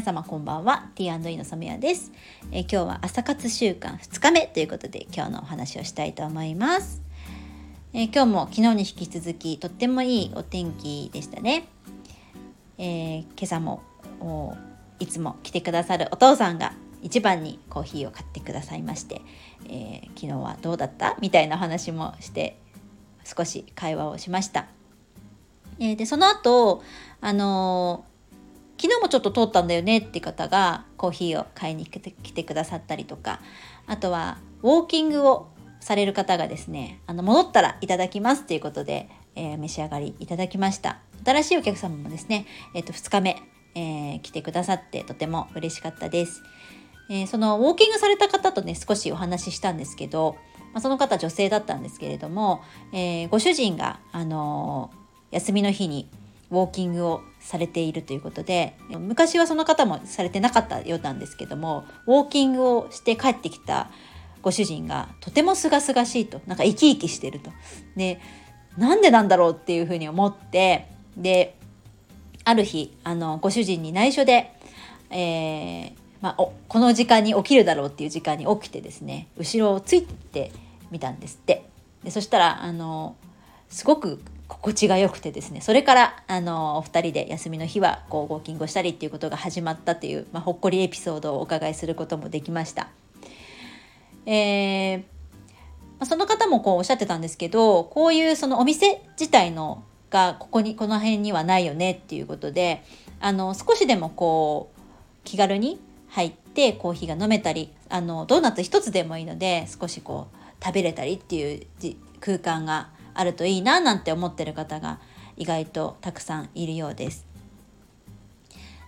皆様こんばんは。T&E の染谷です、え、今日は朝活週間2日目ということで今日のお話をしたいと思います、え、今日も昨日に引き続きとってもいいお天気でしたね、えー、今朝もいつも来てくださるお父さんが一番にコーヒーを買ってくださいまして、え昨日はどうだった？みたいな話もして少し会話をしました、えでその後あの昨日もちょっと通ったんだよねって方がコーヒーを買いに来てくださったりとか。あとはウォーキングをされる方がですねあの戻ったらいただきますっていうことで、えー、召し上がりいただきました。新しいお客様もですね、えー、と2日目、えー、来てくださってとても嬉しかったです、えそのウォーキングされた方とね少しお話ししたんですけど、まあ、その方女性だったんですけれども、えご主人が、あの休みの日にウォーキングをされているということで昔はその方もされてなかったようなんですけどもウォーキングをして帰ってきたご主人がとても清々しいとなんか生き生きしてると。でなんでなんだろうっていうふうに思ってである日あのご主人に内緒で、えーまあ、この時間に起きるだろうっていう時間に起きてですね後ろをついてみたんですってでそしたらあのすごく心地が良くてですねそれからあのお二人で休みの日はこうウォーキングをしたりっていうことが始まったという、まあ、ほっこりエピソードをお伺いすることもできました。えー、その方もこうおっしゃってたんですけどこういうそのお店自体のがここにこの辺にはないよねっていうことであの少しでもこう気軽に入ってコーヒーが飲めたりあのドーナツ一つでもいいので少しこう食べれたりっていう空間があるといいななんて思ってる方が意外とたくさんいるようです。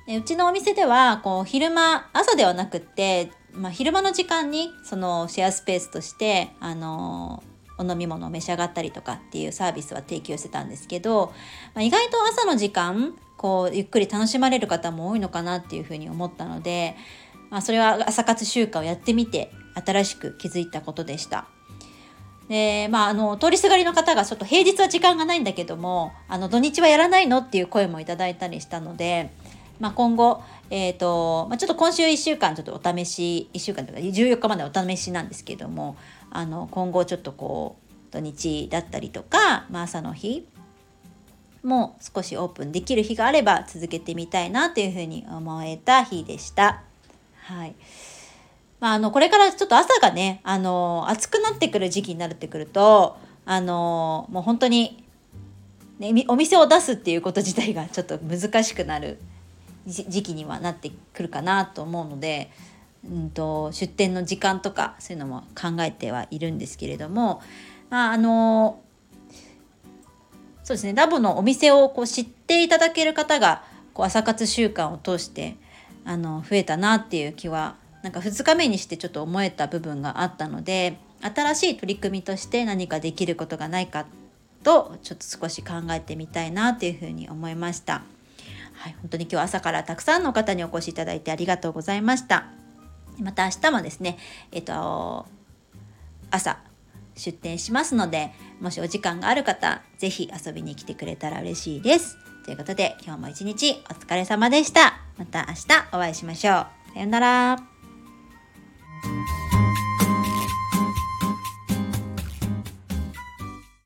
でうちのお店ではこう昼間朝ではなくって、まあ、昼間の時間にそのシェアスペースとしてあのお飲み物を召し上がったりとかっていうサービスは提供してたんですけど、まあ、意外と朝の時間こうゆっくり楽しまれる方も多いのかなっていうふうに思ったので、まあ、それは朝活習慣をやってみて新しく気づいたことでした。でまあ、あの通りすがりの方がちょっと平日は時間がないんだけどもあの土日はやらないのっていう声もいただいたりしたので、まあ、今後、えーとまあ、ちょっと今週1週間ちょっとお試し1週間というか14日までお試しなんですけどもあの今後ちょっとこう土日だったりとか、まあ、朝の日も少しオープンできる日があれば続けてみたいなというふうに思えた日でした。はいまあ、あのこれからちょっと朝がねあの暑くなってくる時期になってくるとあのもう本当に、ね、お店を出すっていうこと自体がちょっと難しくなる時期にはなってくるかなと思うので、うんと、出店の時間とかそういうのも考えてはいるんですけれどもまああのそうですねラボのお店をこう知っていただける方がこう朝活習慣を通してあの増えたなっていう気はなんか2日目にしてちょっと思えた部分があったので新しい取り組みとして何かできることがないかとちょっと少し考えてみたいなというふうに思いました。はい、本当に今日朝からたくさんの方にお越しいただいてありがとうございました。また明日もですね、えっと、朝出店しますので、もしお時間がある方、是非遊びに来てくれたら嬉しいです。ということで、今日も一日お疲れ様でした。また明日お会いしましょう。さようなら。thank you